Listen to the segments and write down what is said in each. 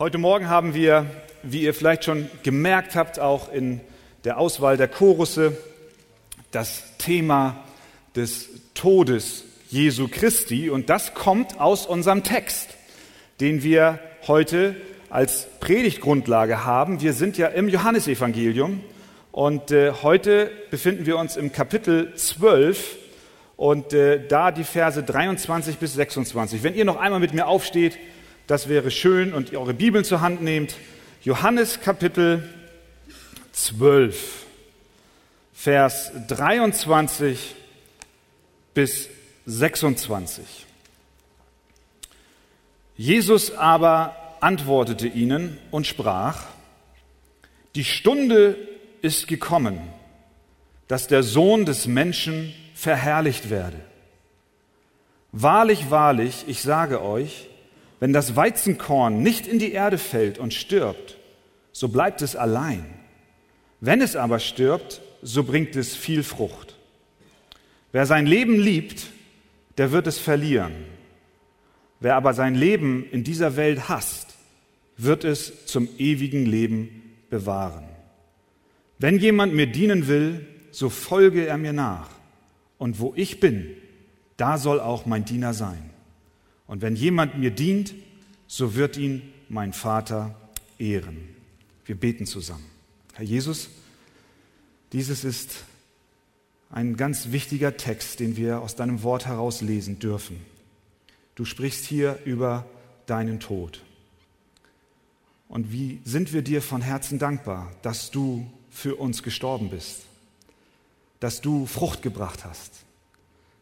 Heute Morgen haben wir, wie ihr vielleicht schon gemerkt habt, auch in der Auswahl der Chorusse, das Thema des Todes Jesu Christi. Und das kommt aus unserem Text, den wir heute als Predigtgrundlage haben. Wir sind ja im Johannesevangelium und äh, heute befinden wir uns im Kapitel 12 und äh, da die Verse 23 bis 26. Wenn ihr noch einmal mit mir aufsteht, das wäre schön und ihr eure Bibeln zur Hand nehmt. Johannes Kapitel 12, Vers 23 bis 26. Jesus aber antwortete ihnen und sprach, die Stunde ist gekommen, dass der Sohn des Menschen verherrlicht werde. Wahrlich, wahrlich, ich sage euch, wenn das Weizenkorn nicht in die Erde fällt und stirbt, so bleibt es allein. Wenn es aber stirbt, so bringt es viel Frucht. Wer sein Leben liebt, der wird es verlieren. Wer aber sein Leben in dieser Welt hasst, wird es zum ewigen Leben bewahren. Wenn jemand mir dienen will, so folge er mir nach. Und wo ich bin, da soll auch mein Diener sein. Und wenn jemand mir dient, so wird ihn mein Vater ehren. Wir beten zusammen. Herr Jesus, dieses ist ein ganz wichtiger Text, den wir aus deinem Wort heraus lesen dürfen. Du sprichst hier über deinen Tod. Und wie sind wir dir von Herzen dankbar, dass du für uns gestorben bist, dass du Frucht gebracht hast,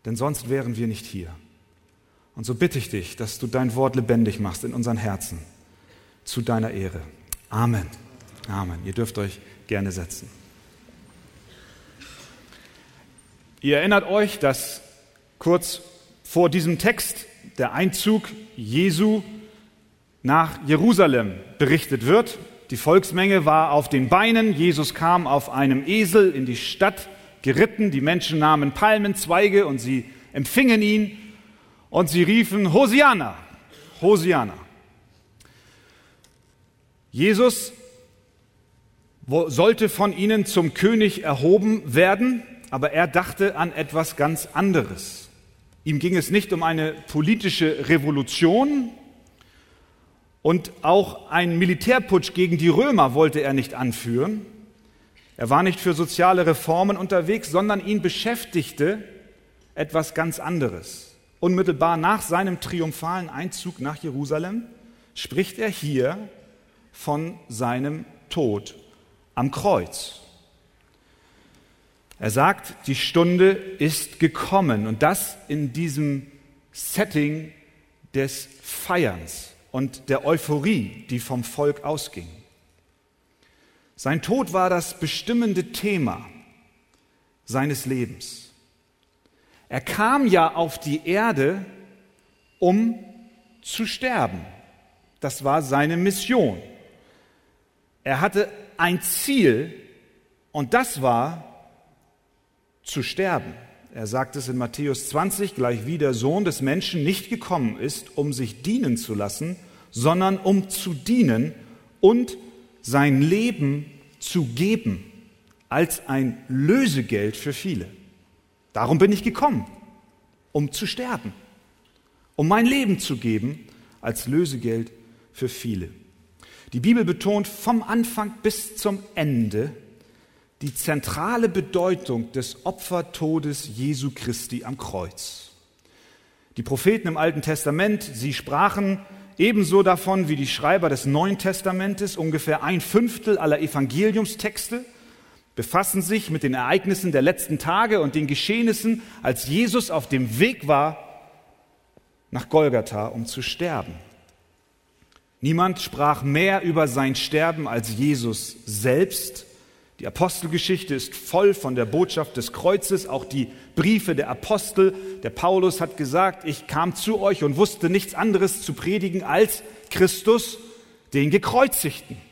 denn sonst wären wir nicht hier. Und so bitte ich dich, dass du dein Wort lebendig machst in unseren Herzen zu deiner Ehre. Amen. Amen. Ihr dürft euch gerne setzen. Ihr erinnert euch, dass kurz vor diesem Text der Einzug Jesu nach Jerusalem berichtet wird. Die Volksmenge war auf den Beinen. Jesus kam auf einem Esel in die Stadt geritten. Die Menschen nahmen Palmenzweige und sie empfingen ihn und sie riefen Hosianna, Hosianna. Jesus sollte von ihnen zum König erhoben werden, aber er dachte an etwas ganz anderes. Ihm ging es nicht um eine politische Revolution und auch einen Militärputsch gegen die Römer wollte er nicht anführen. Er war nicht für soziale Reformen unterwegs, sondern ihn beschäftigte etwas ganz anderes. Unmittelbar nach seinem triumphalen Einzug nach Jerusalem spricht er hier von seinem Tod am Kreuz. Er sagt, die Stunde ist gekommen und das in diesem Setting des Feierns und der Euphorie, die vom Volk ausging. Sein Tod war das bestimmende Thema seines Lebens. Er kam ja auf die Erde, um zu sterben. Das war seine Mission. Er hatte ein Ziel und das war zu sterben. Er sagt es in Matthäus 20, gleich wie der Sohn des Menschen nicht gekommen ist, um sich dienen zu lassen, sondern um zu dienen und sein Leben zu geben als ein Lösegeld für viele. Darum bin ich gekommen, um zu sterben, um mein Leben zu geben als Lösegeld für viele. Die Bibel betont vom Anfang bis zum Ende die zentrale Bedeutung des Opfertodes Jesu Christi am Kreuz. Die Propheten im Alten Testament, sie sprachen ebenso davon wie die Schreiber des Neuen Testamentes, ungefähr ein Fünftel aller Evangeliumstexte befassen sich mit den Ereignissen der letzten Tage und den Geschehnissen, als Jesus auf dem Weg war nach Golgatha, um zu sterben. Niemand sprach mehr über sein Sterben als Jesus selbst. Die Apostelgeschichte ist voll von der Botschaft des Kreuzes, auch die Briefe der Apostel. Der Paulus hat gesagt, ich kam zu euch und wusste nichts anderes zu predigen als Christus, den Gekreuzigten.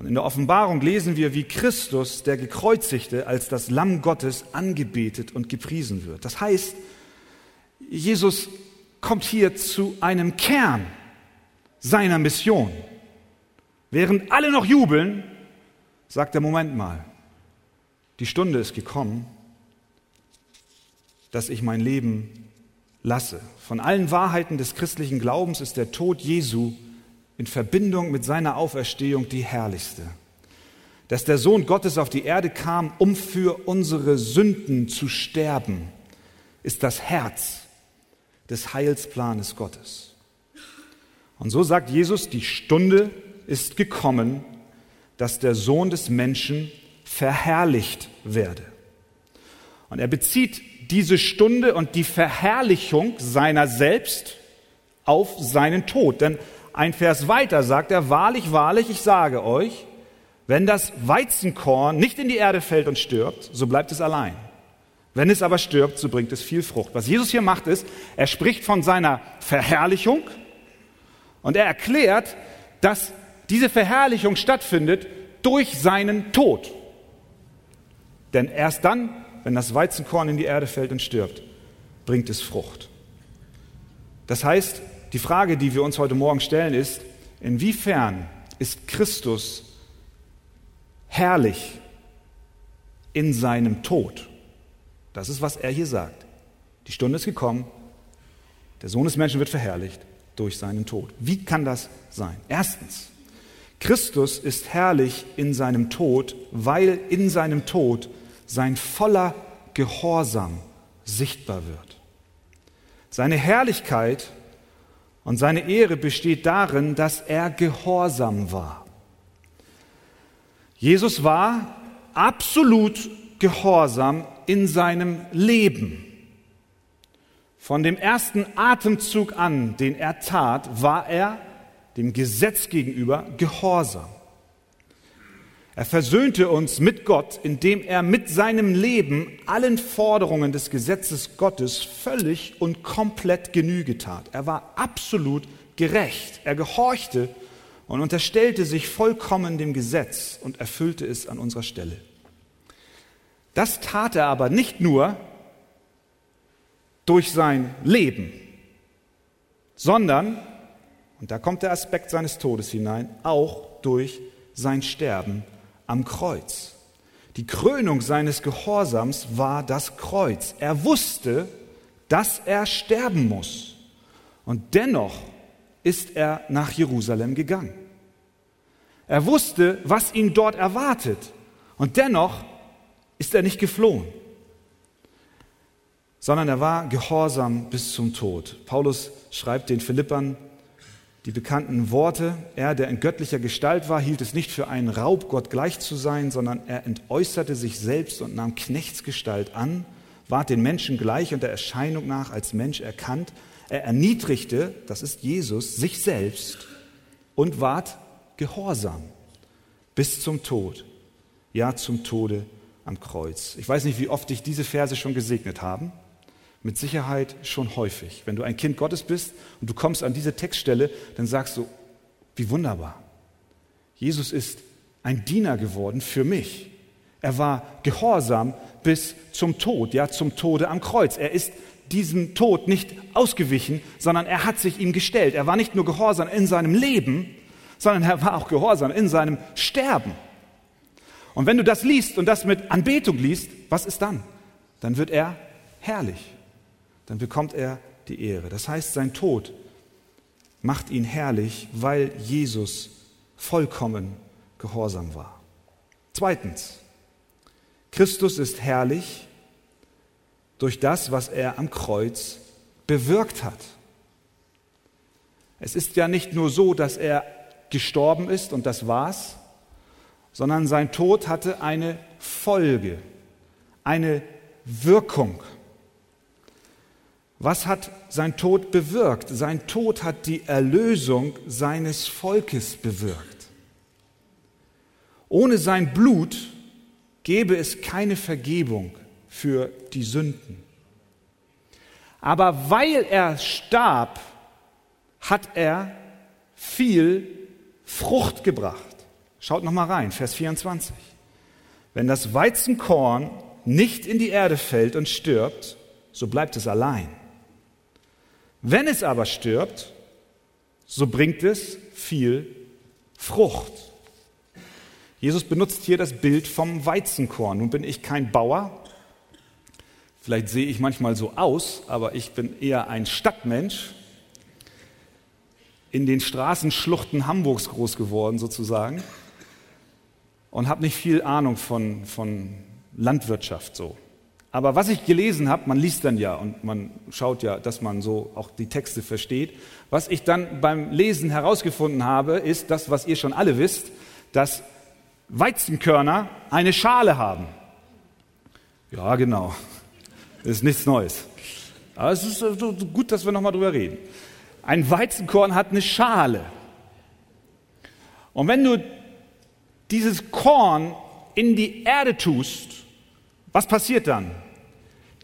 Und in der Offenbarung lesen wir, wie Christus, der Gekreuzigte, als das Lamm Gottes angebetet und gepriesen wird. Das heißt, Jesus kommt hier zu einem Kern seiner Mission. Während alle noch jubeln, sagt er, Moment mal, die Stunde ist gekommen, dass ich mein Leben lasse. Von allen Wahrheiten des christlichen Glaubens ist der Tod Jesu in Verbindung mit seiner Auferstehung die herrlichste. Dass der Sohn Gottes auf die Erde kam, um für unsere Sünden zu sterben, ist das Herz des Heilsplanes Gottes. Und so sagt Jesus, die Stunde ist gekommen, dass der Sohn des Menschen verherrlicht werde. Und er bezieht diese Stunde und die Verherrlichung seiner selbst auf seinen Tod. Denn ein Vers weiter sagt er, wahrlich, wahrlich, ich sage euch, wenn das Weizenkorn nicht in die Erde fällt und stirbt, so bleibt es allein. Wenn es aber stirbt, so bringt es viel Frucht. Was Jesus hier macht ist, er spricht von seiner Verherrlichung und er erklärt, dass diese Verherrlichung stattfindet durch seinen Tod. Denn erst dann, wenn das Weizenkorn in die Erde fällt und stirbt, bringt es Frucht. Das heißt, die Frage, die wir uns heute Morgen stellen, ist, inwiefern ist Christus herrlich in seinem Tod? Das ist, was er hier sagt. Die Stunde ist gekommen, der Sohn des Menschen wird verherrlicht durch seinen Tod. Wie kann das sein? Erstens, Christus ist herrlich in seinem Tod, weil in seinem Tod sein voller Gehorsam sichtbar wird. Seine Herrlichkeit und seine Ehre besteht darin, dass er gehorsam war. Jesus war absolut gehorsam in seinem Leben. Von dem ersten Atemzug an, den er tat, war er dem Gesetz gegenüber gehorsam. Er versöhnte uns mit Gott, indem er mit seinem Leben allen Forderungen des Gesetzes Gottes völlig und komplett Genüge tat. Er war absolut gerecht. Er gehorchte und unterstellte sich vollkommen dem Gesetz und erfüllte es an unserer Stelle. Das tat er aber nicht nur durch sein Leben, sondern, und da kommt der Aspekt seines Todes hinein, auch durch sein Sterben am Kreuz. Die Krönung seines Gehorsams war das Kreuz. Er wusste, dass er sterben muss. Und dennoch ist er nach Jerusalem gegangen. Er wusste, was ihn dort erwartet. Und dennoch ist er nicht geflohen, sondern er war gehorsam bis zum Tod. Paulus schreibt den Philippern die bekannten Worte, er, der in göttlicher Gestalt war, hielt es nicht für einen Raub, Gott gleich zu sein, sondern er entäußerte sich selbst und nahm Knechtsgestalt an, ward den Menschen gleich und der Erscheinung nach als Mensch erkannt. Er erniedrigte, das ist Jesus, sich selbst und ward gehorsam bis zum Tod, ja zum Tode am Kreuz. Ich weiß nicht, wie oft dich diese Verse schon gesegnet haben. Mit Sicherheit schon häufig. Wenn du ein Kind Gottes bist und du kommst an diese Textstelle, dann sagst du, wie wunderbar. Jesus ist ein Diener geworden für mich. Er war gehorsam bis zum Tod, ja, zum Tode am Kreuz. Er ist diesem Tod nicht ausgewichen, sondern er hat sich ihm gestellt. Er war nicht nur gehorsam in seinem Leben, sondern er war auch gehorsam in seinem Sterben. Und wenn du das liest und das mit Anbetung liest, was ist dann? Dann wird er herrlich. Dann bekommt er die Ehre. Das heißt, sein Tod macht ihn herrlich, weil Jesus vollkommen gehorsam war. Zweitens, Christus ist herrlich durch das, was er am Kreuz bewirkt hat. Es ist ja nicht nur so, dass er gestorben ist und das war's, sondern sein Tod hatte eine Folge, eine Wirkung. Was hat sein Tod bewirkt? Sein Tod hat die Erlösung seines Volkes bewirkt. Ohne sein Blut gäbe es keine Vergebung für die Sünden. Aber weil er starb, hat er viel Frucht gebracht. Schaut noch mal rein, Vers 24. Wenn das Weizenkorn nicht in die Erde fällt und stirbt, so bleibt es allein. Wenn es aber stirbt, so bringt es viel Frucht. Jesus benutzt hier das Bild vom Weizenkorn. Nun bin ich kein Bauer. Vielleicht sehe ich manchmal so aus, aber ich bin eher ein Stadtmensch. In den Straßenschluchten Hamburgs groß geworden sozusagen und habe nicht viel Ahnung von, von Landwirtschaft so. Aber was ich gelesen habe, man liest dann ja und man schaut ja, dass man so auch die Texte versteht. Was ich dann beim Lesen herausgefunden habe, ist das, was ihr schon alle wisst, dass Weizenkörner eine Schale haben. Ja, genau. Das ist nichts Neues. Aber es ist gut, dass wir nochmal drüber reden. Ein Weizenkorn hat eine Schale. Und wenn du dieses Korn in die Erde tust, was passiert dann?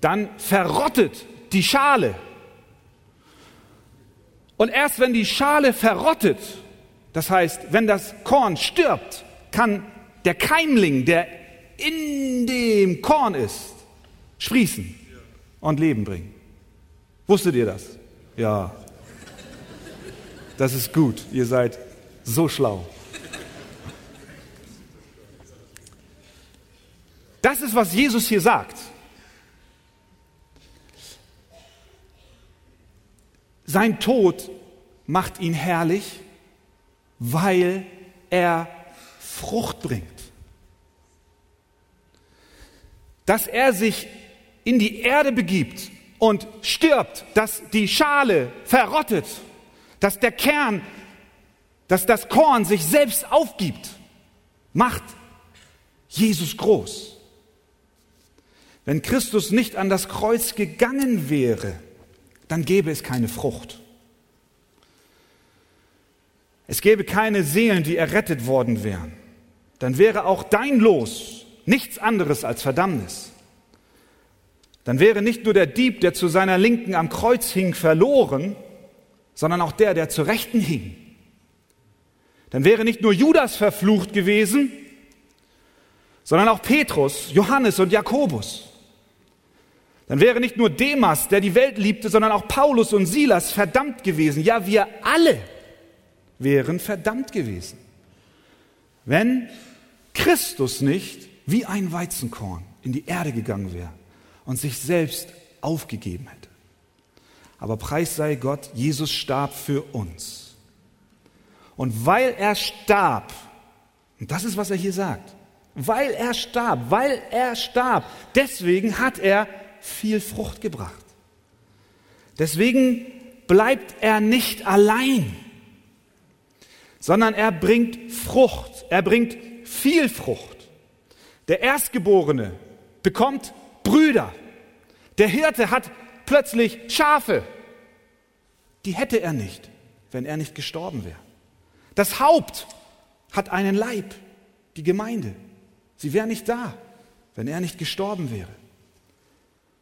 Dann verrottet die Schale. Und erst wenn die Schale verrottet, das heißt, wenn das Korn stirbt, kann der Keimling, der in dem Korn ist, sprießen und Leben bringen. Wusstet ihr das? Ja. Das ist gut. Ihr seid so schlau. Das ist, was Jesus hier sagt. Sein Tod macht ihn herrlich, weil er Frucht bringt. Dass er sich in die Erde begibt und stirbt, dass die Schale verrottet, dass der Kern, dass das Korn sich selbst aufgibt, macht Jesus groß. Wenn Christus nicht an das Kreuz gegangen wäre, dann gäbe es keine Frucht. Es gäbe keine Seelen, die errettet worden wären. Dann wäre auch dein Los nichts anderes als Verdammnis. Dann wäre nicht nur der Dieb, der zu seiner Linken am Kreuz hing, verloren, sondern auch der, der zur Rechten hing. Dann wäre nicht nur Judas verflucht gewesen, sondern auch Petrus, Johannes und Jakobus. Dann wäre nicht nur Demas, der die Welt liebte, sondern auch Paulus und Silas verdammt gewesen. Ja, wir alle wären verdammt gewesen, wenn Christus nicht wie ein Weizenkorn in die Erde gegangen wäre und sich selbst aufgegeben hätte. Aber preis sei Gott, Jesus starb für uns. Und weil er starb, und das ist, was er hier sagt, weil er starb, weil er starb, deswegen hat er viel Frucht gebracht. Deswegen bleibt er nicht allein, sondern er bringt Frucht, er bringt viel Frucht. Der Erstgeborene bekommt Brüder. Der Hirte hat plötzlich Schafe. Die hätte er nicht, wenn er nicht gestorben wäre. Das Haupt hat einen Leib, die Gemeinde. Sie wäre nicht da, wenn er nicht gestorben wäre.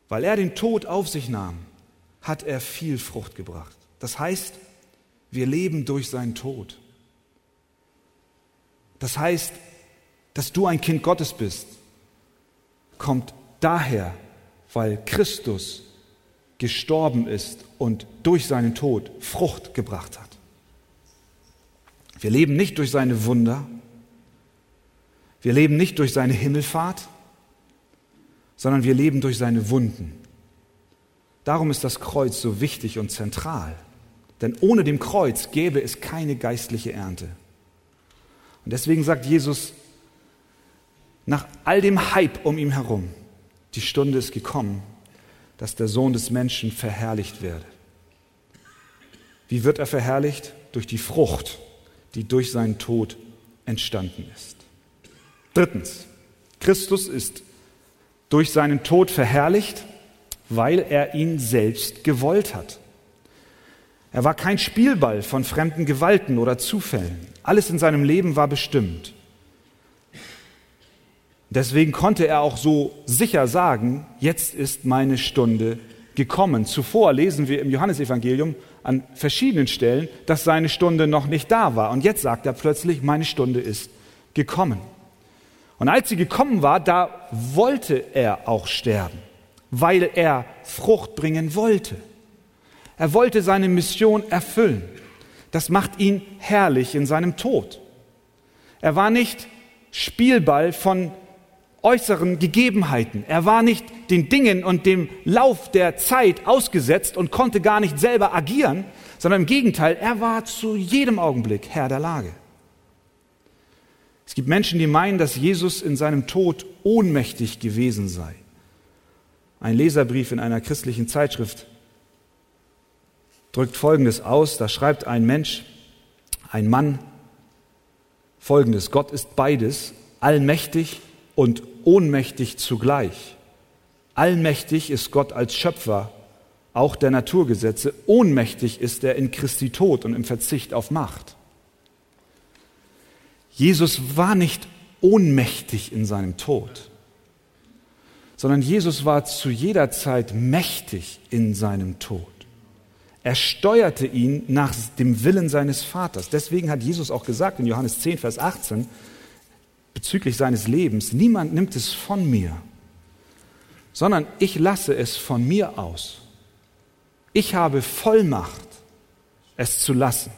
Weil er den Tod auf sich nahm, hat er viel Frucht gebracht. Das heißt, wir leben durch seinen Tod. Das heißt, dass du ein Kind Gottes bist, kommt daher, weil Christus gestorben ist und durch seinen Tod Frucht gebracht hat. Wir leben nicht durch seine Wunder, wir leben nicht durch seine Himmelfahrt, sondern wir leben durch seine Wunden. Darum ist das Kreuz so wichtig und zentral. Denn ohne dem Kreuz gäbe es keine geistliche Ernte. Und deswegen sagt Jesus, nach all dem Hype um ihn herum, die Stunde ist gekommen, dass der Sohn des Menschen verherrlicht werde. Wie wird er verherrlicht? Durch die Frucht, die durch seinen Tod entstanden ist. Drittens, Christus ist durch seinen Tod verherrlicht, weil er ihn selbst gewollt hat. Er war kein Spielball von fremden Gewalten oder Zufällen. Alles in seinem Leben war bestimmt. Deswegen konnte er auch so sicher sagen, jetzt ist meine Stunde gekommen. Zuvor lesen wir im Johannesevangelium an verschiedenen Stellen, dass seine Stunde noch nicht da war. Und jetzt sagt er plötzlich, meine Stunde ist gekommen. Und als sie gekommen war, da wollte er auch sterben, weil er Frucht bringen wollte. Er wollte seine Mission erfüllen. das macht ihn herrlich in seinem Tod. Er war nicht Spielball von äußeren Gegebenheiten. Er war nicht den Dingen und dem Lauf der Zeit ausgesetzt und konnte gar nicht selber agieren, sondern im Gegenteil, er war zu jedem Augenblick Herr der Lage. Es gibt Menschen, die meinen, dass Jesus in seinem Tod ohnmächtig gewesen sei. Ein Leserbrief in einer christlichen Zeitschrift drückt Folgendes aus. Da schreibt ein Mensch, ein Mann, Folgendes. Gott ist beides, allmächtig und ohnmächtig zugleich. Allmächtig ist Gott als Schöpfer, auch der Naturgesetze. Ohnmächtig ist er in Christi Tod und im Verzicht auf Macht. Jesus war nicht ohnmächtig in seinem Tod sondern Jesus war zu jeder Zeit mächtig in seinem Tod. Er steuerte ihn nach dem Willen seines Vaters. Deswegen hat Jesus auch gesagt in Johannes 10, Vers 18 bezüglich seines Lebens, niemand nimmt es von mir, sondern ich lasse es von mir aus. Ich habe Vollmacht, es zu lassen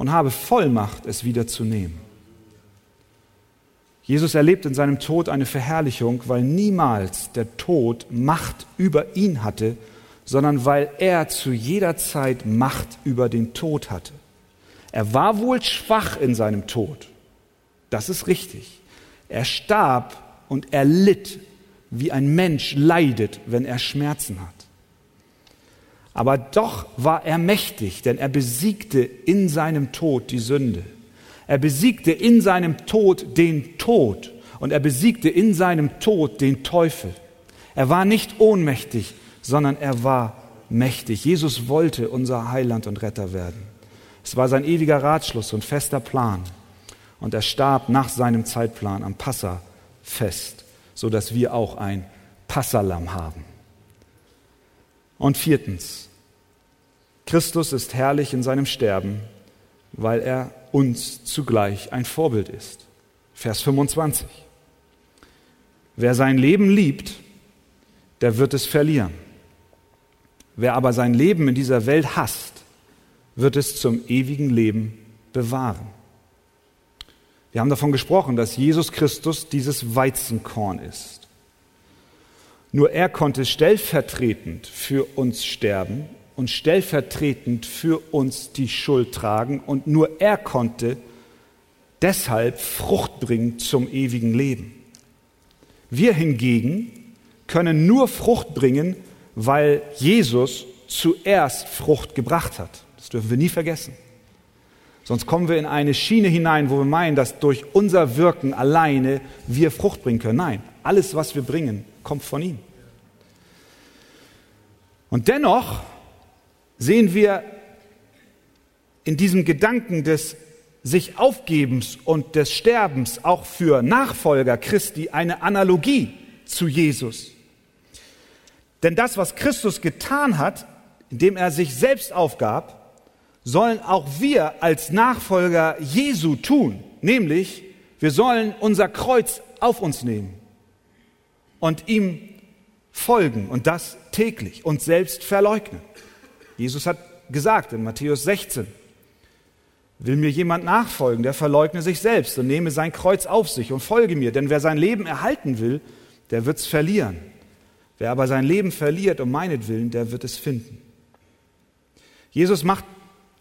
und habe Vollmacht, es wieder zu nehmen. Jesus erlebt in seinem Tod eine Verherrlichung, weil niemals der Tod Macht über ihn hatte, sondern weil er zu jeder Zeit Macht über den Tod hatte. Er war wohl schwach in seinem Tod, das ist richtig. Er starb und er litt, wie ein Mensch leidet, wenn er Schmerzen hat. Aber doch war er mächtig, denn er besiegte in seinem Tod die Sünde. Er besiegte in seinem Tod den Tod und er besiegte in seinem Tod den Teufel. Er war nicht ohnmächtig, sondern er war mächtig. Jesus wollte unser Heiland und Retter werden. Es war sein ewiger Ratschluss und fester Plan. Und er starb nach seinem Zeitplan am Passafest, so dass wir auch ein Passalam haben. Und viertens, Christus ist herrlich in seinem Sterben, weil er uns zugleich ein Vorbild ist. Vers 25. Wer sein Leben liebt, der wird es verlieren. Wer aber sein Leben in dieser Welt hasst, wird es zum ewigen Leben bewahren. Wir haben davon gesprochen, dass Jesus Christus dieses Weizenkorn ist. Nur er konnte stellvertretend für uns sterben und stellvertretend für uns die Schuld tragen und nur er konnte deshalb Frucht bringen zum ewigen Leben. Wir hingegen können nur Frucht bringen, weil Jesus zuerst Frucht gebracht hat. Das dürfen wir nie vergessen. Sonst kommen wir in eine Schiene hinein, wo wir meinen, dass durch unser Wirken alleine wir Frucht bringen können. Nein, alles, was wir bringen, kommt von ihm. Und dennoch sehen wir in diesem Gedanken des sich Aufgebens und des Sterbens auch für Nachfolger Christi eine Analogie zu Jesus. Denn das, was Christus getan hat, indem er sich selbst aufgab, sollen auch wir als Nachfolger Jesu tun. Nämlich, wir sollen unser Kreuz auf uns nehmen und ihm folgen und das täglich und selbst verleugnen. Jesus hat gesagt in Matthäus 16, will mir jemand nachfolgen, der verleugne sich selbst und nehme sein Kreuz auf sich und folge mir. Denn wer sein Leben erhalten will, der wird es verlieren. Wer aber sein Leben verliert um meinetwillen, der wird es finden. Jesus macht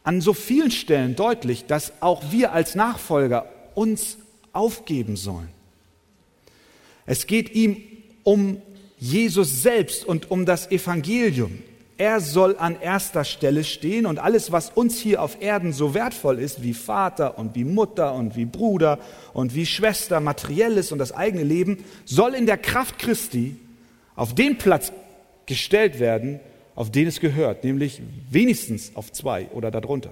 an so vielen Stellen deutlich, dass auch wir als Nachfolger uns aufgeben sollen. Es geht ihm um Jesus selbst und um das Evangelium. Er soll an erster Stelle stehen und alles, was uns hier auf Erden so wertvoll ist, wie Vater und wie Mutter und wie Bruder und wie Schwester, materielles und das eigene Leben, soll in der Kraft Christi auf den Platz gestellt werden, auf den es gehört, nämlich wenigstens auf zwei oder darunter.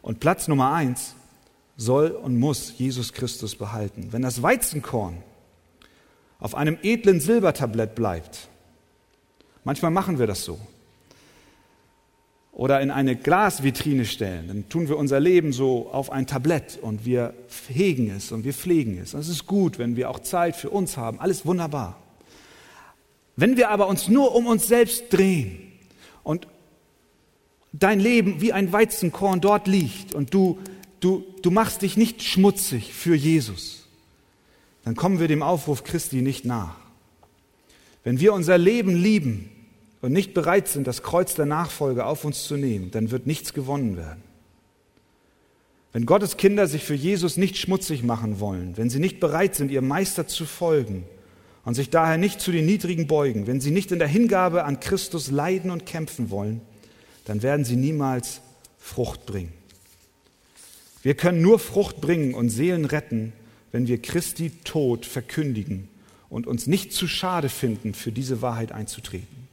Und Platz Nummer eins soll und muss Jesus Christus behalten. Wenn das Weizenkorn auf einem edlen Silbertablett bleibt, manchmal machen wir das so, oder in eine Glasvitrine stellen, dann tun wir unser Leben so auf ein Tablett und wir hegen es und wir pflegen es. Und es ist gut, wenn wir auch Zeit für uns haben, alles wunderbar. Wenn wir aber uns nur um uns selbst drehen und dein Leben wie ein Weizenkorn dort liegt und du, du, du machst dich nicht schmutzig für Jesus, dann kommen wir dem Aufruf Christi nicht nach. Wenn wir unser Leben lieben und nicht bereit sind, das Kreuz der Nachfolge auf uns zu nehmen, dann wird nichts gewonnen werden. Wenn Gottes Kinder sich für Jesus nicht schmutzig machen wollen, wenn sie nicht bereit sind, ihrem Meister zu folgen und sich daher nicht zu den Niedrigen beugen, wenn sie nicht in der Hingabe an Christus leiden und kämpfen wollen, dann werden sie niemals Frucht bringen. Wir können nur Frucht bringen und Seelen retten, wenn wir Christi Tod verkündigen und uns nicht zu schade finden, für diese Wahrheit einzutreten.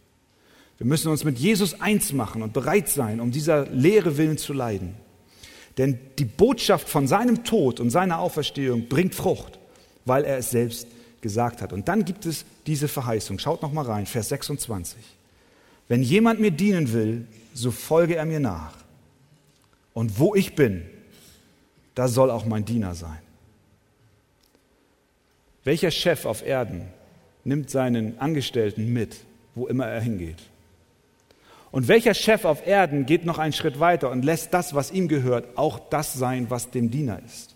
Wir müssen uns mit Jesus eins machen und bereit sein, um dieser Lehre willen zu leiden. Denn die Botschaft von seinem Tod und seiner Auferstehung bringt Frucht, weil er es selbst gesagt hat. Und dann gibt es diese Verheißung. Schaut noch mal rein, Vers 26. Wenn jemand mir dienen will, so folge er mir nach. Und wo ich bin, da soll auch mein Diener sein. Welcher Chef auf Erden nimmt seinen Angestellten mit, wo immer er hingeht? Und welcher Chef auf Erden geht noch einen Schritt weiter und lässt das, was ihm gehört, auch das sein, was dem Diener ist?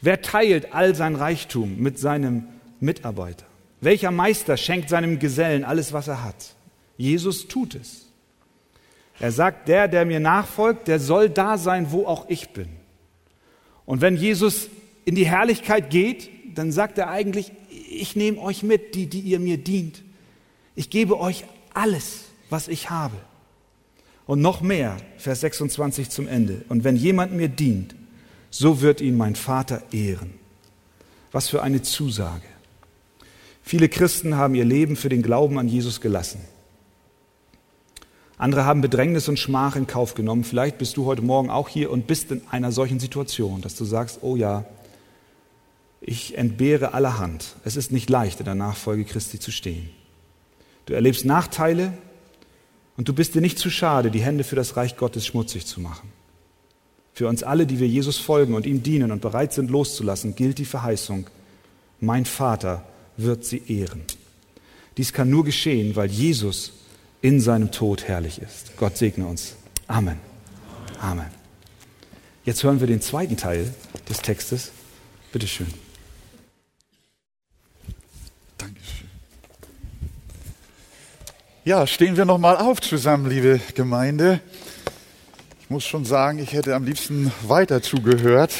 Wer teilt all sein Reichtum mit seinem Mitarbeiter? Welcher Meister schenkt seinem Gesellen alles, was er hat? Jesus tut es. Er sagt, der, der mir nachfolgt, der soll da sein, wo auch ich bin. Und wenn Jesus in die Herrlichkeit geht, dann sagt er eigentlich, ich nehme euch mit, die, die ihr mir dient. Ich gebe euch alles, was ich habe. Und noch mehr, Vers 26 zum Ende. Und wenn jemand mir dient, so wird ihn mein Vater ehren. Was für eine Zusage. Viele Christen haben ihr Leben für den Glauben an Jesus gelassen. Andere haben Bedrängnis und Schmach in Kauf genommen. Vielleicht bist du heute Morgen auch hier und bist in einer solchen Situation, dass du sagst, oh ja, ich entbehre allerhand. Es ist nicht leicht, in der Nachfolge Christi zu stehen. Du erlebst Nachteile und du bist dir nicht zu schade, die Hände für das Reich Gottes schmutzig zu machen. Für uns alle, die wir Jesus folgen und ihm dienen und bereit sind loszulassen, gilt die Verheißung, mein Vater wird sie ehren. Dies kann nur geschehen, weil Jesus in seinem Tod herrlich ist. Gott segne uns. Amen. Amen. Jetzt hören wir den zweiten Teil des Textes. Bitte schön. Dankeschön. Ja, stehen wir noch mal auf zusammen, liebe Gemeinde. Ich muss schon sagen, ich hätte am liebsten weiter zugehört.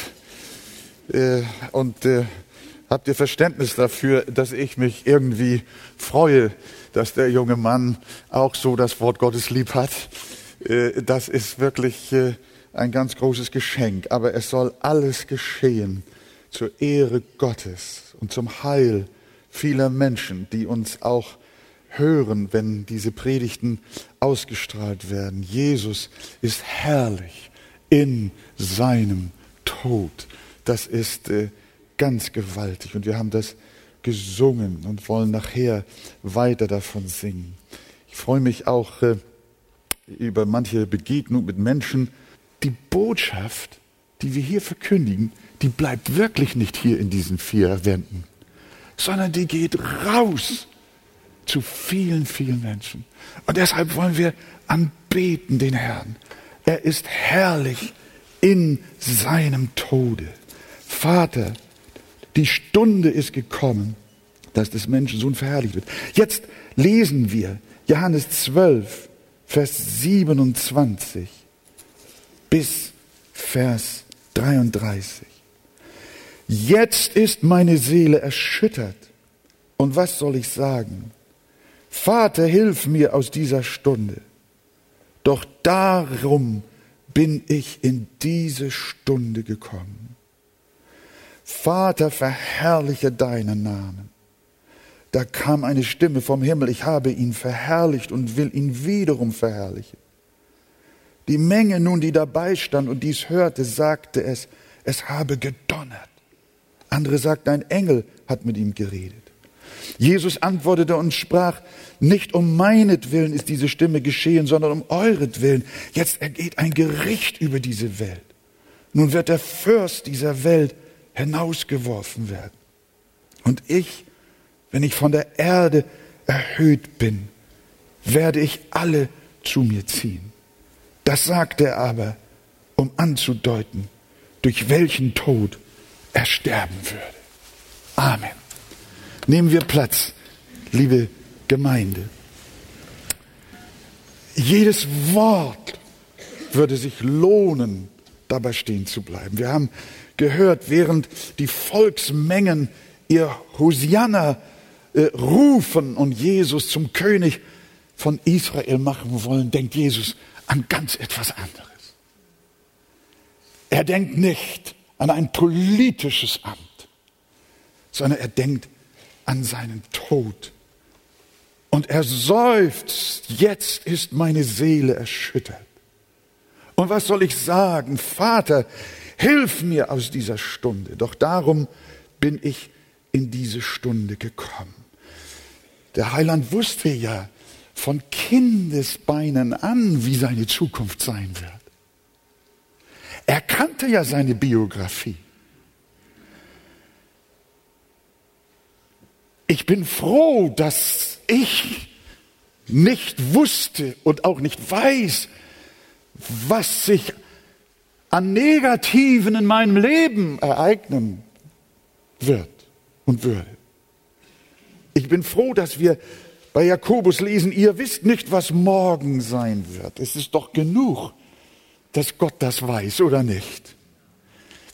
Äh, und äh, habt ihr Verständnis dafür, dass ich mich irgendwie freue, dass der junge Mann auch so das Wort Gottes lieb hat. Äh, das ist wirklich äh, ein ganz großes Geschenk. Aber es soll alles geschehen zur Ehre Gottes und zum Heil vieler Menschen, die uns auch hören, wenn diese Predigten ausgestrahlt werden. Jesus ist herrlich in seinem Tod. Das ist äh, ganz gewaltig und wir haben das gesungen und wollen nachher weiter davon singen. Ich freue mich auch äh, über manche Begegnung mit Menschen. Die Botschaft, die wir hier verkündigen, die bleibt wirklich nicht hier in diesen vier Wänden, sondern die geht raus zu vielen, vielen Menschen. Und deshalb wollen wir anbeten den Herrn. Er ist herrlich in seinem Tode. Vater, die Stunde ist gekommen, dass des Menschensohn verherrlicht wird. Jetzt lesen wir Johannes 12, Vers 27 bis Vers 33. Jetzt ist meine Seele erschüttert. Und was soll ich sagen? Vater, hilf mir aus dieser Stunde. Doch darum bin ich in diese Stunde gekommen. Vater, verherrliche deinen Namen. Da kam eine Stimme vom Himmel, ich habe ihn verherrlicht und will ihn wiederum verherrlichen. Die Menge nun, die dabei stand und dies hörte, sagte es, es habe gedonnert. Andere sagten, ein Engel hat mit ihm geredet. Jesus antwortete und sprach, nicht um meinetwillen ist diese Stimme geschehen, sondern um euretwillen. Jetzt ergeht ein Gericht über diese Welt. Nun wird der Fürst dieser Welt hinausgeworfen werden. Und ich, wenn ich von der Erde erhöht bin, werde ich alle zu mir ziehen. Das sagt er aber, um anzudeuten, durch welchen Tod er sterben würde. Amen. Nehmen wir Platz, liebe Gemeinde. Jedes Wort würde sich lohnen, dabei stehen zu bleiben. Wir haben gehört, während die Volksmengen ihr Hosianna äh, rufen und Jesus zum König von Israel machen wollen, denkt Jesus an ganz etwas anderes. Er denkt nicht an ein politisches Amt, sondern er denkt an seinen Tod. Und er seufzt, jetzt ist meine Seele erschüttert. Und was soll ich sagen? Vater, hilf mir aus dieser Stunde. Doch darum bin ich in diese Stunde gekommen. Der Heiland wusste ja von Kindesbeinen an, wie seine Zukunft sein wird. Er kannte ja seine Biografie. Ich bin froh, dass ich nicht wusste und auch nicht weiß, was sich an Negativen in meinem Leben ereignen wird und würde. Ich bin froh, dass wir bei Jakobus lesen, ihr wisst nicht, was morgen sein wird. Es ist doch genug, dass Gott das weiß, oder nicht?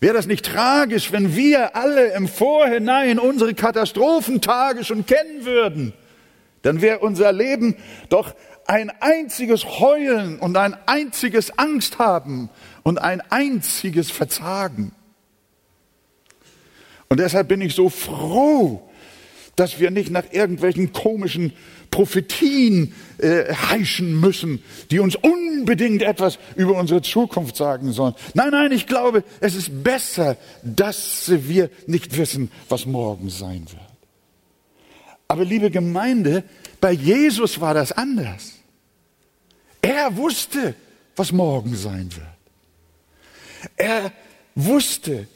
Wäre das nicht tragisch, wenn wir alle im Vorhinein unsere Katastrophentage schon kennen würden? Dann wäre unser Leben doch ein einziges Heulen und ein einziges Angst haben und ein einziges Verzagen. Und deshalb bin ich so froh, dass wir nicht nach irgendwelchen komischen Prophetien äh, heischen müssen, die uns unbedingt etwas über unsere Zukunft sagen sollen. Nein, nein, ich glaube, es ist besser, dass wir nicht wissen, was morgen sein wird. Aber liebe Gemeinde, bei Jesus war das anders. Er wusste, was morgen sein wird. Er wusste,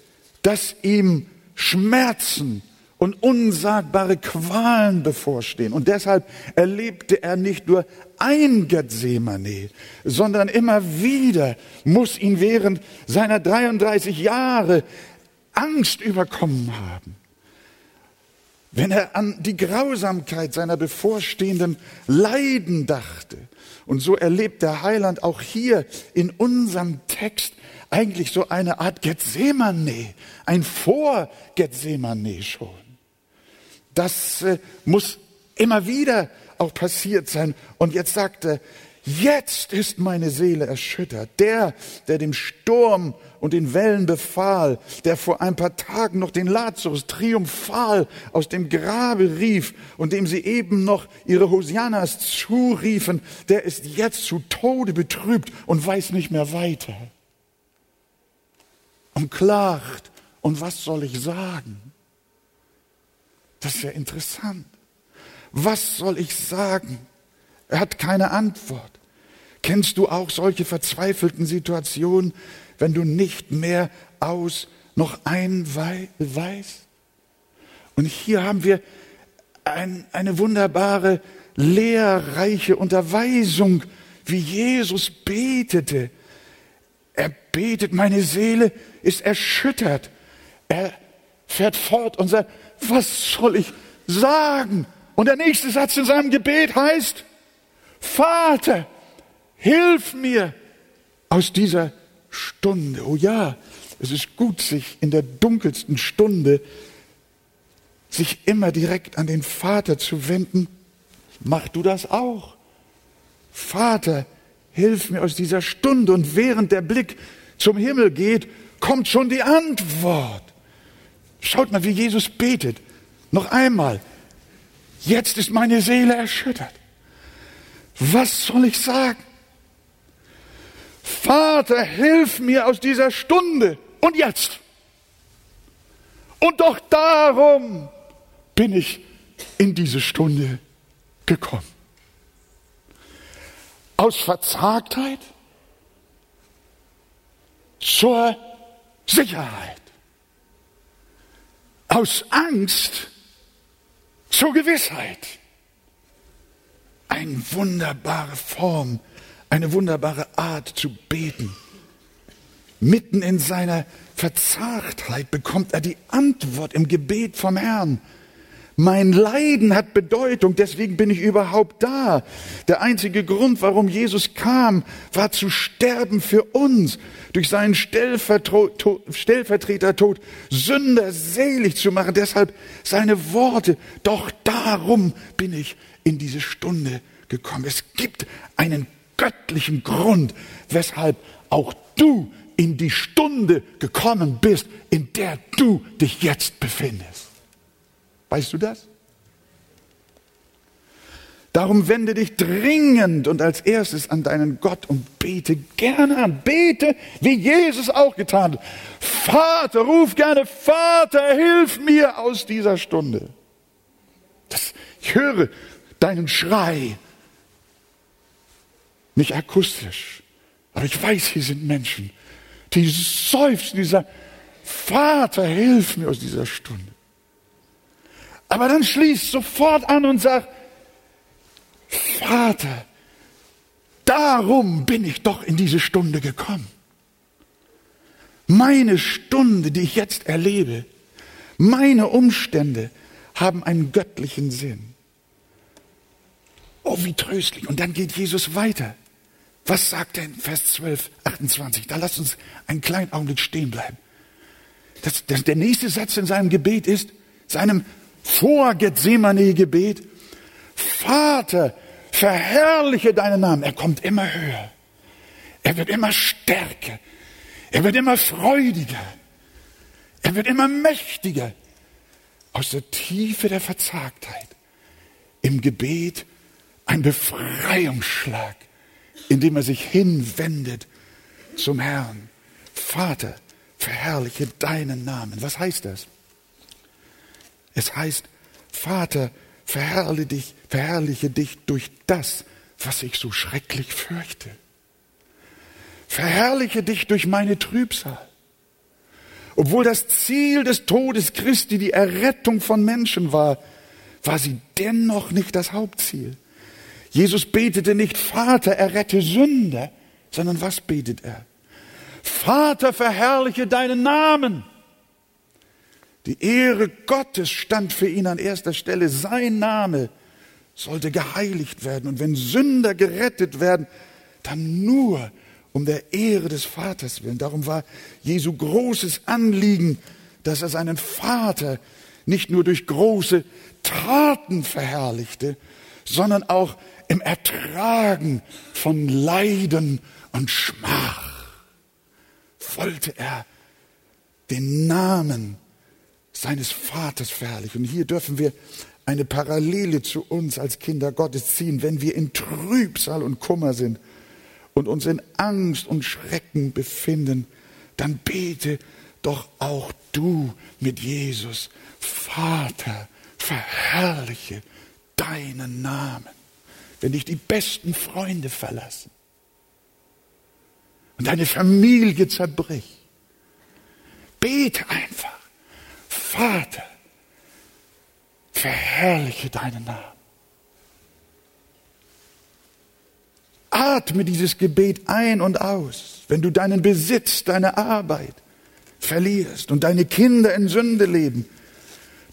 dass ihm Schmerzen und unsagbare Qualen bevorstehen. Und deshalb erlebte er nicht nur ein Gethsemane, sondern immer wieder muss ihn während seiner 33 Jahre Angst überkommen haben. Wenn er an die Grausamkeit seiner bevorstehenden Leiden dachte. Und so erlebt der Heiland auch hier in unserem Text eigentlich so eine Art Gethsemane, ein Vor-Gethsemane schon. Das äh, muss immer wieder auch passiert sein. Und jetzt sagt er, jetzt ist meine Seele erschüttert. Der, der dem Sturm und den Wellen befahl, der vor ein paar Tagen noch den Lazarus triumphal aus dem Grabe rief und dem sie eben noch ihre Hosianas zuriefen, der ist jetzt zu Tode betrübt und weiß nicht mehr weiter. Und klagt. Und was soll ich sagen? Das ist ja interessant. Was soll ich sagen? Er hat keine Antwort. Kennst du auch solche verzweifelten Situationen, wenn du nicht mehr aus noch ein weißt? Und hier haben wir ein, eine wunderbare, lehrreiche Unterweisung, wie Jesus betete. Er betet, meine Seele ist erschüttert. Er fährt fort und sagt, was soll ich sagen? Und der nächste Satz in seinem Gebet heißt, Vater, hilf mir aus dieser Stunde. Oh ja, es ist gut, sich in der dunkelsten Stunde sich immer direkt an den Vater zu wenden. Mach du das auch. Vater, hilf mir aus dieser Stunde. Und während der Blick zum Himmel geht, kommt schon die Antwort. Schaut mal, wie Jesus betet. Noch einmal. Jetzt ist meine Seele erschüttert. Was soll ich sagen? Vater, hilf mir aus dieser Stunde. Und jetzt. Und doch darum bin ich in diese Stunde gekommen. Aus Verzagtheit zur Sicherheit aus Angst zur Gewissheit. Eine wunderbare Form eine wunderbare Art zu beten. Mitten in seiner Verzagtheit bekommt er die Antwort im Gebet vom Herrn. Mein Leiden hat Bedeutung, deswegen bin ich überhaupt da. Der einzige Grund, warum Jesus kam, war zu sterben für uns, durch seinen Stellvertretertod Sünder selig zu machen. Deshalb seine Worte, doch darum bin ich in diese Stunde gekommen. Es gibt einen göttlichen Grund, weshalb auch du in die Stunde gekommen bist, in der du dich jetzt befindest. Weißt du das? Darum wende dich dringend und als erstes an deinen Gott und bete gerne an. Bete, wie Jesus auch getan hat. Vater, ruf gerne, Vater, hilf mir aus dieser Stunde. Das, ich höre deinen Schrei. Nicht akustisch, aber ich weiß, hier sind Menschen, die seufzen, die sagen, Vater, hilf mir aus dieser Stunde. Aber dann schließt sofort an und sagt, Vater, darum bin ich doch in diese Stunde gekommen. Meine Stunde, die ich jetzt erlebe, meine Umstände haben einen göttlichen Sinn. Oh, wie tröstlich. Und dann geht Jesus weiter. Was sagt er in Vers 12, 28? Da lasst uns einen kleinen Augenblick stehen bleiben. Das, das, der nächste Satz in seinem Gebet ist, seinem vor Gethsemane-Gebet, Vater, verherrliche deinen Namen. Er kommt immer höher. Er wird immer stärker. Er wird immer freudiger. Er wird immer mächtiger. Aus der Tiefe der Verzagtheit im Gebet ein Befreiungsschlag, indem er sich hinwendet zum Herrn. Vater, verherrliche deinen Namen. Was heißt das? Es heißt, Vater, verherrliche dich, verherrliche dich durch das, was ich so schrecklich fürchte. Verherrliche dich durch meine Trübsal. Obwohl das Ziel des Todes Christi die Errettung von Menschen war, war sie dennoch nicht das Hauptziel. Jesus betete nicht, Vater, errette Sünder, sondern was betet er? Vater, verherrliche deinen Namen. Die Ehre Gottes stand für ihn an erster Stelle. Sein Name sollte geheiligt werden. Und wenn Sünder gerettet werden, dann nur um der Ehre des Vaters willen. Darum war Jesu großes Anliegen, dass er seinen Vater nicht nur durch große Taten verherrlichte, sondern auch im Ertragen von Leiden und Schmach. Wollte er den Namen seines Vaters verherrlichen. Und hier dürfen wir eine Parallele zu uns als Kinder Gottes ziehen, wenn wir in Trübsal und Kummer sind und uns in Angst und Schrecken befinden, dann bete doch auch du mit Jesus, Vater, verherrliche deinen Namen. Wenn dich die besten Freunde verlassen und deine Familie zerbricht, bete einfach Vater, verherrliche deinen Namen. Atme dieses Gebet ein und aus, wenn du deinen Besitz, deine Arbeit verlierst und deine Kinder in Sünde leben,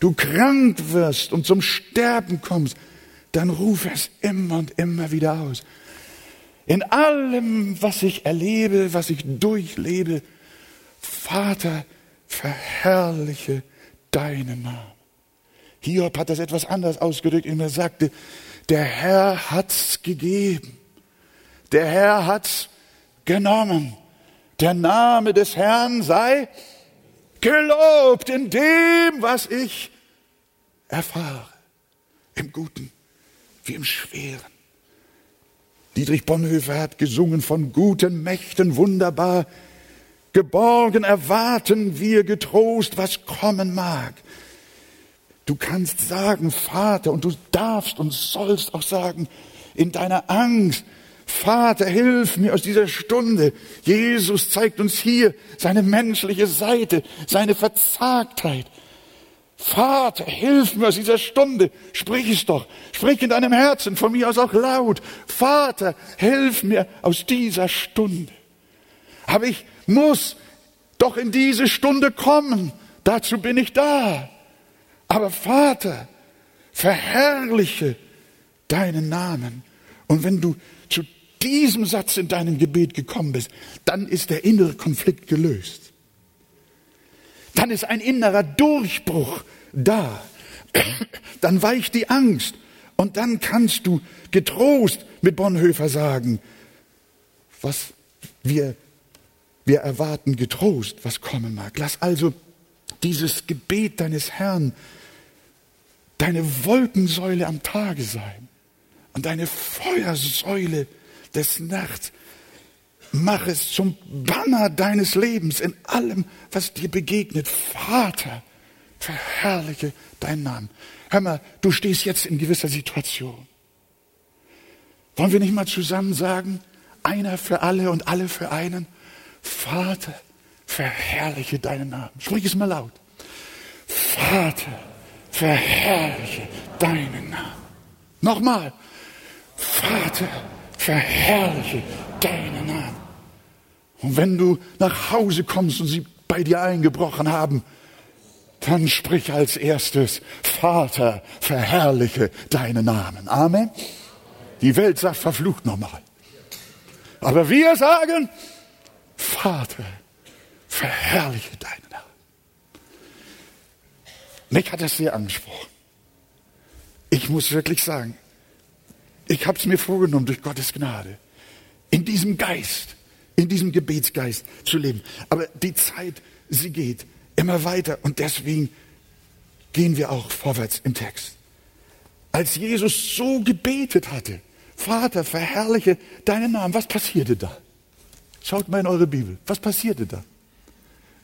du krank wirst und zum Sterben kommst, dann ruf es immer und immer wieder aus. In allem, was ich erlebe, was ich durchlebe, Vater, verherrliche deinen Namen. Hiob hat das etwas anders ausgedrückt, indem er sagte, der Herr hat's gegeben. Der Herr hat's genommen. Der Name des Herrn sei gelobt in dem, was ich erfahre. Im Guten wie im Schweren. Dietrich Bonhoeffer hat gesungen von guten Mächten wunderbar Geborgen erwarten wir getrost, was kommen mag. Du kannst sagen, Vater, und du darfst und sollst auch sagen, in deiner Angst, Vater, hilf mir aus dieser Stunde. Jesus zeigt uns hier seine menschliche Seite, seine Verzagtheit. Vater, hilf mir aus dieser Stunde. Sprich es doch. Sprich in deinem Herzen, von mir aus auch laut. Vater, hilf mir aus dieser Stunde. Aber ich muss doch in diese Stunde kommen. Dazu bin ich da. Aber Vater, verherrliche deinen Namen. Und wenn du zu diesem Satz in deinem Gebet gekommen bist, dann ist der innere Konflikt gelöst. Dann ist ein innerer Durchbruch da. Dann weicht die Angst. Und dann kannst du getrost mit Bonhoeffer sagen, was wir, wir erwarten getrost, was kommen mag. Lass also dieses Gebet deines Herrn deine Wolkensäule am Tage sein und deine Feuersäule des Nachts. Mach es zum Banner deines Lebens in allem, was dir begegnet. Vater, verherrliche deinen Namen. Hör mal, du stehst jetzt in gewisser Situation. Wollen wir nicht mal zusammen sagen, einer für alle und alle für einen? Vater, verherrliche deinen Namen. Sprich es mal laut. Vater, verherrliche deinen Namen. Nochmal. Vater, verherrliche deinen Namen. Und wenn du nach Hause kommst und sie bei dir eingebrochen haben, dann sprich als erstes, Vater, verherrliche deinen Namen. Amen. Die Welt sagt verflucht nochmal. Aber wir sagen, Vater, verherrliche deinen Namen. Mich hat das sehr angesprochen. Ich muss wirklich sagen, ich habe es mir vorgenommen, durch Gottes Gnade, in diesem Geist, in diesem Gebetsgeist zu leben. Aber die Zeit, sie geht immer weiter und deswegen gehen wir auch vorwärts im Text. Als Jesus so gebetet hatte, Vater, verherrliche deinen Namen, was passierte da? Schaut mal in eure Bibel, was passierte da?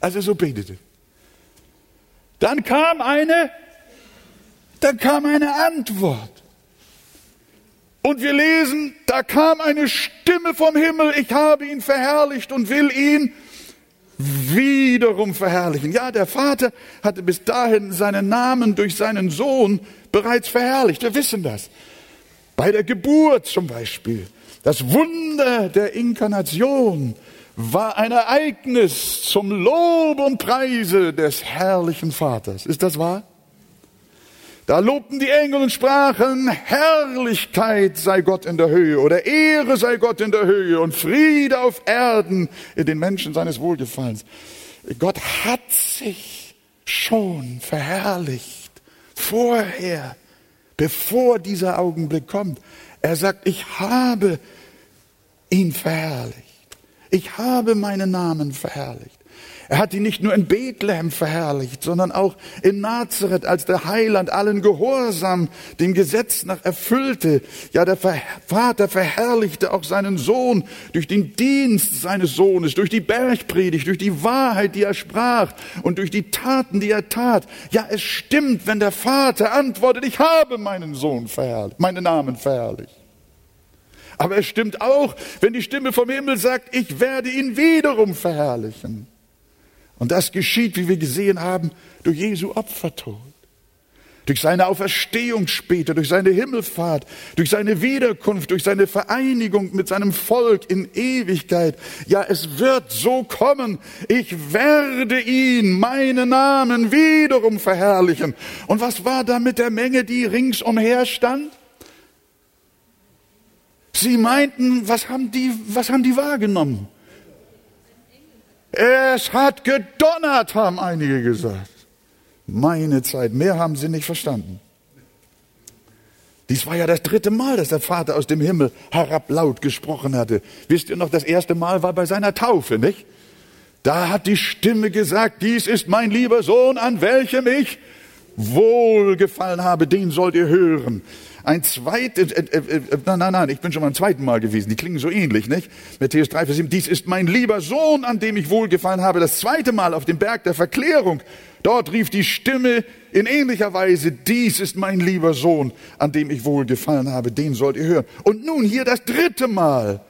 Als er so betete. Dann kam eine, dann kam eine Antwort. Und wir lesen, da kam eine Stimme vom Himmel, ich habe ihn verherrlicht und will ihn wiederum verherrlichen. Ja, der Vater hatte bis dahin seinen Namen durch seinen Sohn bereits verherrlicht. Wir wissen das. Bei der Geburt zum Beispiel. Das Wunder der Inkarnation war ein Ereignis zum Lob und Preise des herrlichen Vaters. Ist das wahr? Da lobten die Engel und sprachen, Herrlichkeit sei Gott in der Höhe oder Ehre sei Gott in der Höhe und Friede auf Erden in den Menschen seines Wohlgefallens. Gott hat sich schon verherrlicht vorher, bevor dieser Augenblick kommt. Er sagt, ich habe ihn verherrlicht. Ich habe meinen Namen verherrlicht. Er hat ihn nicht nur in Bethlehem verherrlicht, sondern auch in Nazareth, als der Heiland allen Gehorsam dem Gesetz nach erfüllte. Ja, der Vater verherrlichte auch seinen Sohn durch den Dienst seines Sohnes, durch die Bergpredigt, durch die Wahrheit, die er sprach und durch die Taten, die er tat. Ja, es stimmt, wenn der Vater antwortet, ich habe meinen Sohn verherrlicht, meinen Namen verherrlicht. Aber es stimmt auch, wenn die Stimme vom Himmel sagt, ich werde ihn wiederum verherrlichen. Und das geschieht, wie wir gesehen haben, durch Jesu Opfertod. Durch seine Auferstehung später, durch seine Himmelfahrt, durch seine Wiederkunft, durch seine Vereinigung mit seinem Volk in Ewigkeit. Ja, es wird so kommen. Ich werde ihn, meinen Namen, wiederum verherrlichen. Und was war da mit der Menge, die ringsumher stand? Sie meinten, was haben die, was haben die wahrgenommen? Es hat gedonnert, haben einige gesagt. Meine Zeit, mehr haben sie nicht verstanden. Dies war ja das dritte Mal, dass der Vater aus dem Himmel herab laut gesprochen hatte. Wisst ihr noch, das erste Mal war bei seiner Taufe, nicht? Da hat die Stimme gesagt, dies ist mein lieber Sohn, an welchem ich wohlgefallen habe, den sollt ihr hören. Ein zweites, äh, äh, äh, nein, nein, nein, ich bin schon beim zweiten Mal gewesen, die klingen so ähnlich, nicht? Matthäus 3, Vers 7, dies ist mein lieber Sohn, an dem ich wohlgefallen habe. Das zweite Mal auf dem Berg der Verklärung, dort rief die Stimme in ähnlicher Weise, dies ist mein lieber Sohn, an dem ich wohlgefallen habe, den sollt ihr hören. Und nun hier das dritte Mal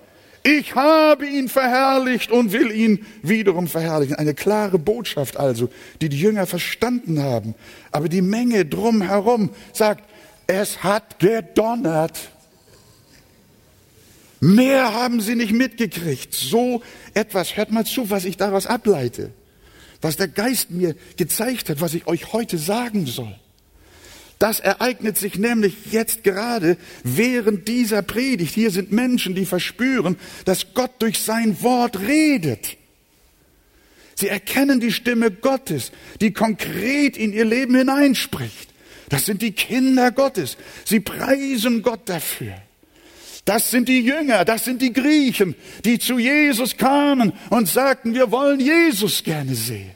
Ich habe ihn verherrlicht und will ihn wiederum verherrlichen. Eine klare Botschaft also, die die Jünger verstanden haben. Aber die Menge drumherum sagt, es hat gedonnert. Mehr haben sie nicht mitgekriegt. So etwas, hört mal zu, was ich daraus ableite. Was der Geist mir gezeigt hat, was ich euch heute sagen soll. Das ereignet sich nämlich jetzt gerade während dieser Predigt. Hier sind Menschen, die verspüren, dass Gott durch sein Wort redet. Sie erkennen die Stimme Gottes, die konkret in ihr Leben hineinspricht. Das sind die Kinder Gottes. Sie preisen Gott dafür. Das sind die Jünger, das sind die Griechen, die zu Jesus kamen und sagten, wir wollen Jesus gerne sehen.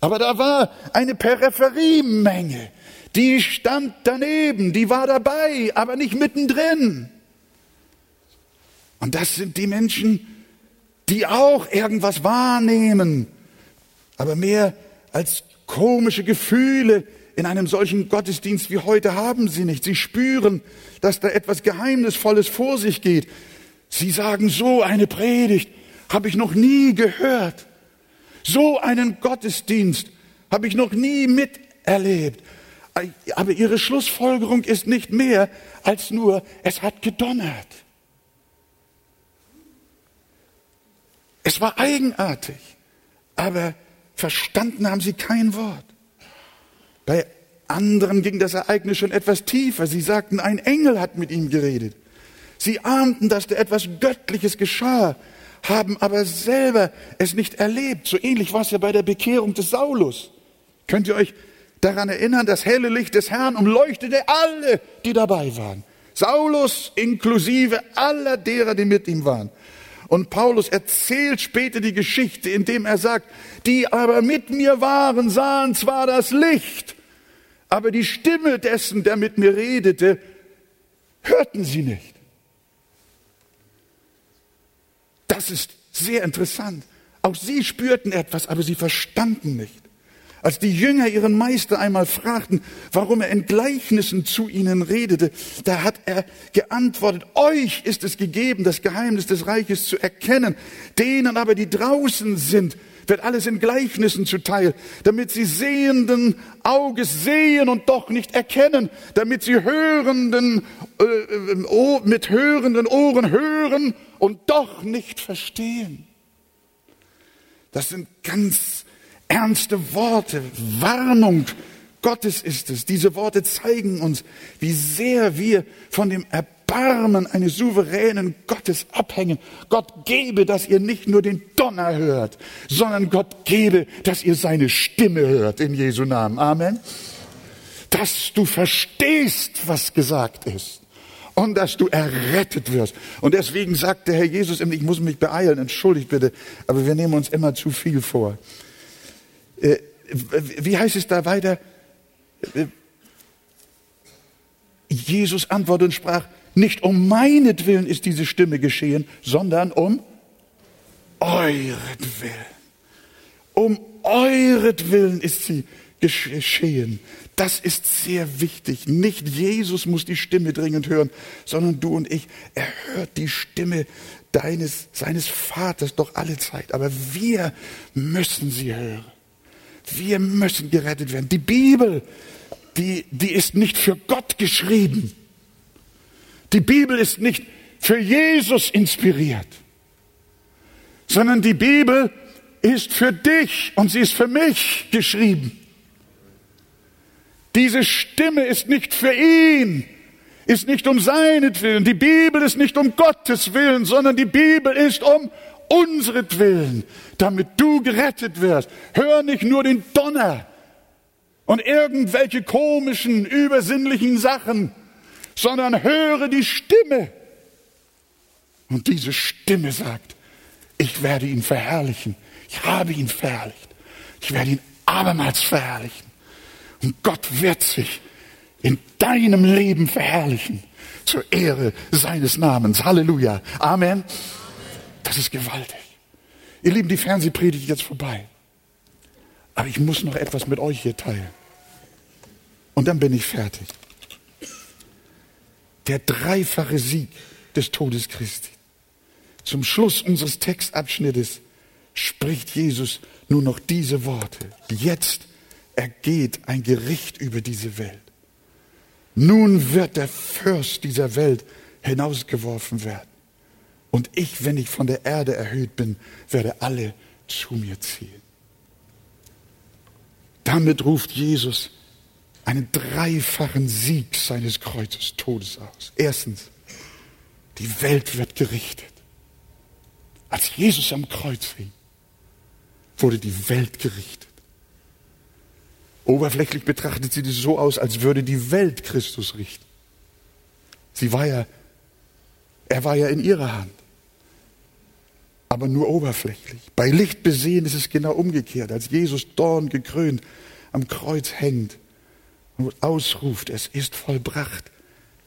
Aber da war eine Peripheriemenge, die stand daneben, die war dabei, aber nicht mittendrin. Und das sind die Menschen, die auch irgendwas wahrnehmen, aber mehr als komische Gefühle in einem solchen Gottesdienst wie heute haben sie nicht. Sie spüren, dass da etwas Geheimnisvolles vor sich geht. Sie sagen, so eine Predigt habe ich noch nie gehört. So einen Gottesdienst habe ich noch nie miterlebt. Aber ihre Schlussfolgerung ist nicht mehr als nur, es hat gedonnert. Es war eigenartig, aber verstanden haben sie kein Wort. Bei anderen ging das Ereignis schon etwas tiefer. Sie sagten, ein Engel hat mit ihm geredet. Sie ahnten, dass da etwas Göttliches geschah, haben aber selber es nicht erlebt. So ähnlich war es ja bei der Bekehrung des Saulus. Könnt ihr euch daran erinnern, das helle Licht des Herrn umleuchtete alle, die dabei waren. Saulus inklusive aller derer, die mit ihm waren. Und Paulus erzählt später die Geschichte, indem er sagt, die aber mit mir waren, sahen zwar das Licht, aber die Stimme dessen, der mit mir redete, hörten sie nicht. Das ist sehr interessant. Auch sie spürten etwas, aber sie verstanden nicht. Als die Jünger ihren Meister einmal fragten, warum er in Gleichnissen zu ihnen redete, da hat er geantwortet, euch ist es gegeben, das Geheimnis des Reiches zu erkennen, denen aber, die draußen sind, wird alles in Gleichnissen zuteil, damit sie sehenden Auges sehen und doch nicht erkennen, damit sie hörenden, äh, oh, mit hörenden Ohren hören und doch nicht verstehen. Das sind ganz ernste Worte, Warnung Gottes ist es. Diese Worte zeigen uns, wie sehr wir von dem Erbarmen eines souveränen Gottes abhängen. Gott gebe, dass ihr nicht nur den Donner hört, sondern Gott gebe, dass ihr seine Stimme hört in Jesu Namen. Amen. Dass du verstehst, was gesagt ist und dass du errettet wirst. Und deswegen sagt der Herr Jesus, ich muss mich beeilen, entschuldigt bitte, aber wir nehmen uns immer zu viel vor. Äh, wie heißt es da weiter? Jesus antwortete und sprach, nicht um meinetwillen ist diese Stimme geschehen, sondern um euretwillen. Um euretwillen ist sie geschehen. Das ist sehr wichtig. Nicht Jesus muss die Stimme dringend hören, sondern du und ich. Er hört die Stimme deines, seines Vaters doch alle Zeit. Aber wir müssen sie hören. Wir müssen gerettet werden. Die Bibel, die, die ist nicht für Gott geschrieben. Die Bibel ist nicht für Jesus inspiriert, sondern die Bibel ist für dich und sie ist für mich geschrieben. Diese Stimme ist nicht für ihn, ist nicht um seinetwillen. Die Bibel ist nicht um Gottes Willen, sondern die Bibel ist um unseretwillen, damit du gerettet wirst. Hör nicht nur den Donner und irgendwelche komischen, übersinnlichen Sachen, sondern höre die Stimme. Und diese Stimme sagt, ich werde ihn verherrlichen. Ich habe ihn verherrlicht. Ich werde ihn abermals verherrlichen. Und Gott wird sich in deinem Leben verherrlichen zur Ehre seines Namens. Halleluja. Amen. Das ist gewaltig. Ihr Lieben, die Fernsehpredigt ist jetzt vorbei. Aber ich muss noch etwas mit euch hier teilen. Und dann bin ich fertig. Der dreifache Sieg des Todes Christi. Zum Schluss unseres Textabschnittes spricht Jesus nur noch diese Worte. Jetzt ergeht ein Gericht über diese Welt. Nun wird der Fürst dieser Welt hinausgeworfen werden. Und ich, wenn ich von der Erde erhöht bin, werde alle zu mir ziehen. Damit ruft Jesus einen dreifachen Sieg seines Kreuzes Todes aus. Erstens, die Welt wird gerichtet. Als Jesus am Kreuz hing, wurde die Welt gerichtet. Oberflächlich betrachtet sieht es so aus, als würde die Welt Christus richten. Sie war ja, er war ja in ihrer Hand. Aber nur oberflächlich. Bei Licht besehen ist es genau umgekehrt. Als Jesus Dorn gekrönt am Kreuz hängt und ausruft, es ist vollbracht,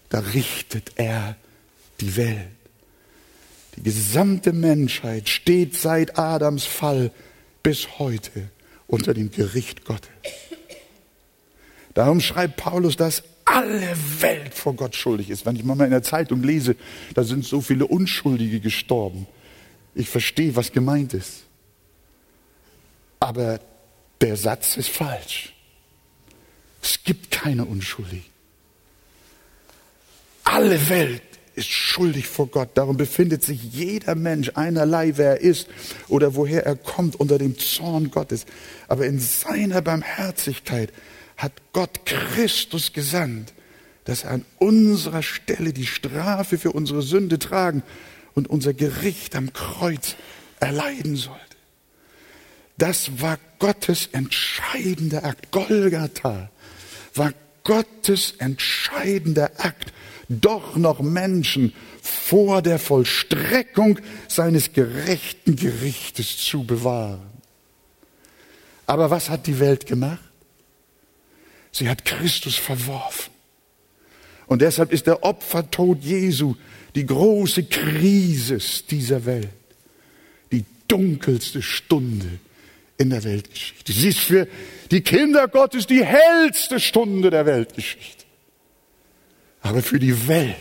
da richtet er die Welt. Die gesamte Menschheit steht seit Adams Fall bis heute unter dem Gericht Gottes. Darum schreibt Paulus, dass alle Welt vor Gott schuldig ist. Wenn ich mal in der Zeitung lese, da sind so viele Unschuldige gestorben. Ich verstehe, was gemeint ist. Aber der Satz ist falsch. Es gibt keine Unschuldigen. Alle Welt ist schuldig vor Gott. Darum befindet sich jeder Mensch einerlei, wer er ist oder woher er kommt, unter dem Zorn Gottes. Aber in seiner Barmherzigkeit hat Gott Christus gesandt, dass er an unserer Stelle die Strafe für unsere Sünde tragen und unser Gericht am Kreuz erleiden sollte. Das war Gottes entscheidender Akt. Golgatha war Gottes entscheidender Akt, doch noch Menschen vor der Vollstreckung seines gerechten Gerichtes zu bewahren. Aber was hat die Welt gemacht? Sie hat Christus verworfen. Und deshalb ist der Opfertod Jesu die große Krise dieser Welt, die dunkelste Stunde in der Weltgeschichte. Sie ist für die Kinder Gottes die hellste Stunde der Weltgeschichte. Aber für die Welt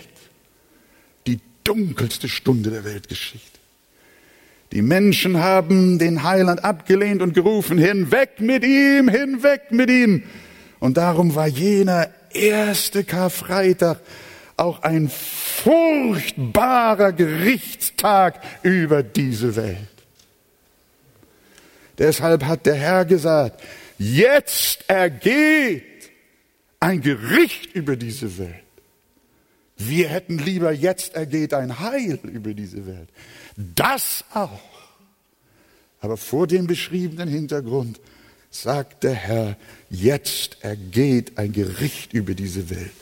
die dunkelste Stunde der Weltgeschichte. Die Menschen haben den Heiland abgelehnt und gerufen, hinweg mit ihm, hinweg mit ihm. Und darum war jener erste Karfreitag auch ein furchtbarer Gerichtstag über diese Welt. Deshalb hat der Herr gesagt, jetzt ergeht ein Gericht über diese Welt. Wir hätten lieber, jetzt ergeht ein Heil über diese Welt. Das auch. Aber vor dem beschriebenen Hintergrund sagt der Herr, jetzt ergeht ein Gericht über diese Welt.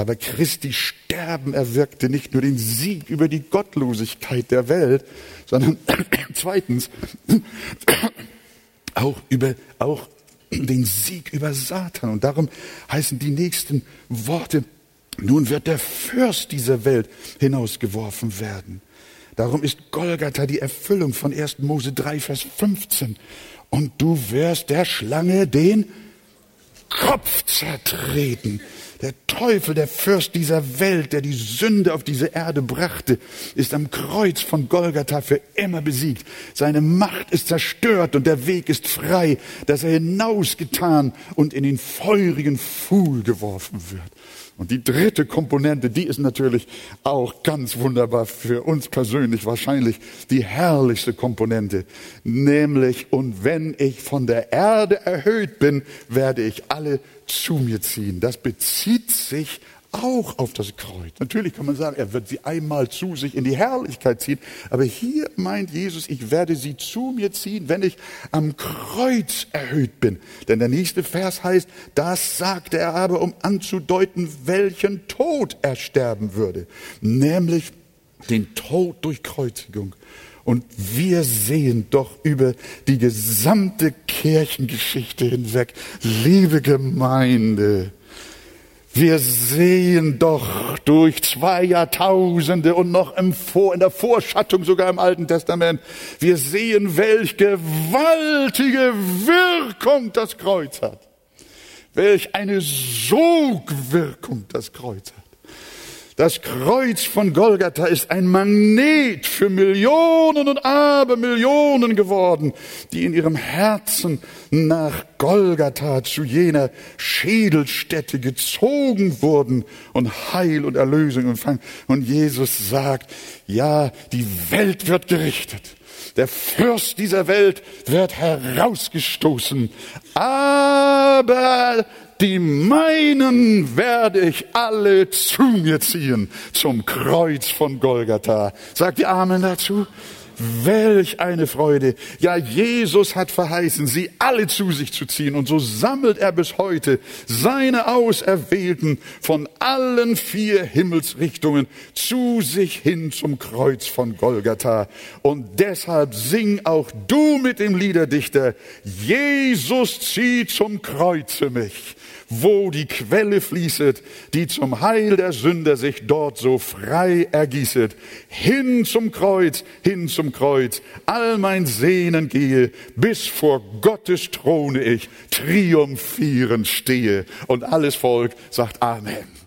Aber Christi Sterben erwirkte nicht nur den Sieg über die Gottlosigkeit der Welt, sondern zweitens auch über, auch den Sieg über Satan. Und darum heißen die nächsten Worte, nun wird der Fürst dieser Welt hinausgeworfen werden. Darum ist Golgatha die Erfüllung von 1. Mose 3, Vers 15 und du wirst der Schlange den Kopf zertreten. Der Teufel, der Fürst dieser Welt, der die Sünde auf diese Erde brachte, ist am Kreuz von Golgatha für immer besiegt. Seine Macht ist zerstört und der Weg ist frei, dass er hinausgetan und in den feurigen Pfuhl geworfen wird. Und die dritte Komponente, die ist natürlich auch ganz wunderbar für uns persönlich wahrscheinlich die herrlichste Komponente, nämlich, und wenn ich von der Erde erhöht bin, werde ich alle zu mir ziehen. Das bezieht sich auch auf das Kreuz. Natürlich kann man sagen, er wird sie einmal zu sich in die Herrlichkeit ziehen, aber hier meint Jesus, ich werde sie zu mir ziehen, wenn ich am Kreuz erhöht bin. Denn der nächste Vers heißt, das sagte er aber, um anzudeuten, welchen Tod er sterben würde, nämlich den Tod durch Kreuzigung. Und wir sehen doch über die gesamte Kirchengeschichte hinweg, liebe Gemeinde, wir sehen doch durch zwei Jahrtausende und noch im Vor, in der Vorschattung sogar im Alten Testament, wir sehen, welch gewaltige Wirkung das Kreuz hat. Welch eine Sogwirkung das Kreuz hat. Das Kreuz von Golgatha ist ein Magnet für Millionen und Abermillionen geworden, die in ihrem Herzen nach Golgatha zu jener Schädelstätte gezogen wurden und Heil und Erlösung empfangen. Und Jesus sagt, ja, die Welt wird gerichtet. Der Fürst dieser Welt wird herausgestoßen. Aber die meinen werde ich alle zu mir ziehen zum Kreuz von Golgatha. Sagt ihr Amen dazu? Welch eine Freude. Ja, Jesus hat verheißen, sie alle zu sich zu ziehen. Und so sammelt er bis heute seine Auserwählten von allen vier Himmelsrichtungen zu sich hin zum Kreuz von Golgatha. Und deshalb sing auch du mit dem Liederdichter, Jesus zieht zum Kreuze mich wo die Quelle fließet, die zum Heil der Sünder sich dort so frei ergießet. Hin zum Kreuz, hin zum Kreuz, all mein Sehnen gehe, bis vor Gottes Throne ich triumphierend stehe. Und alles Volk sagt Amen.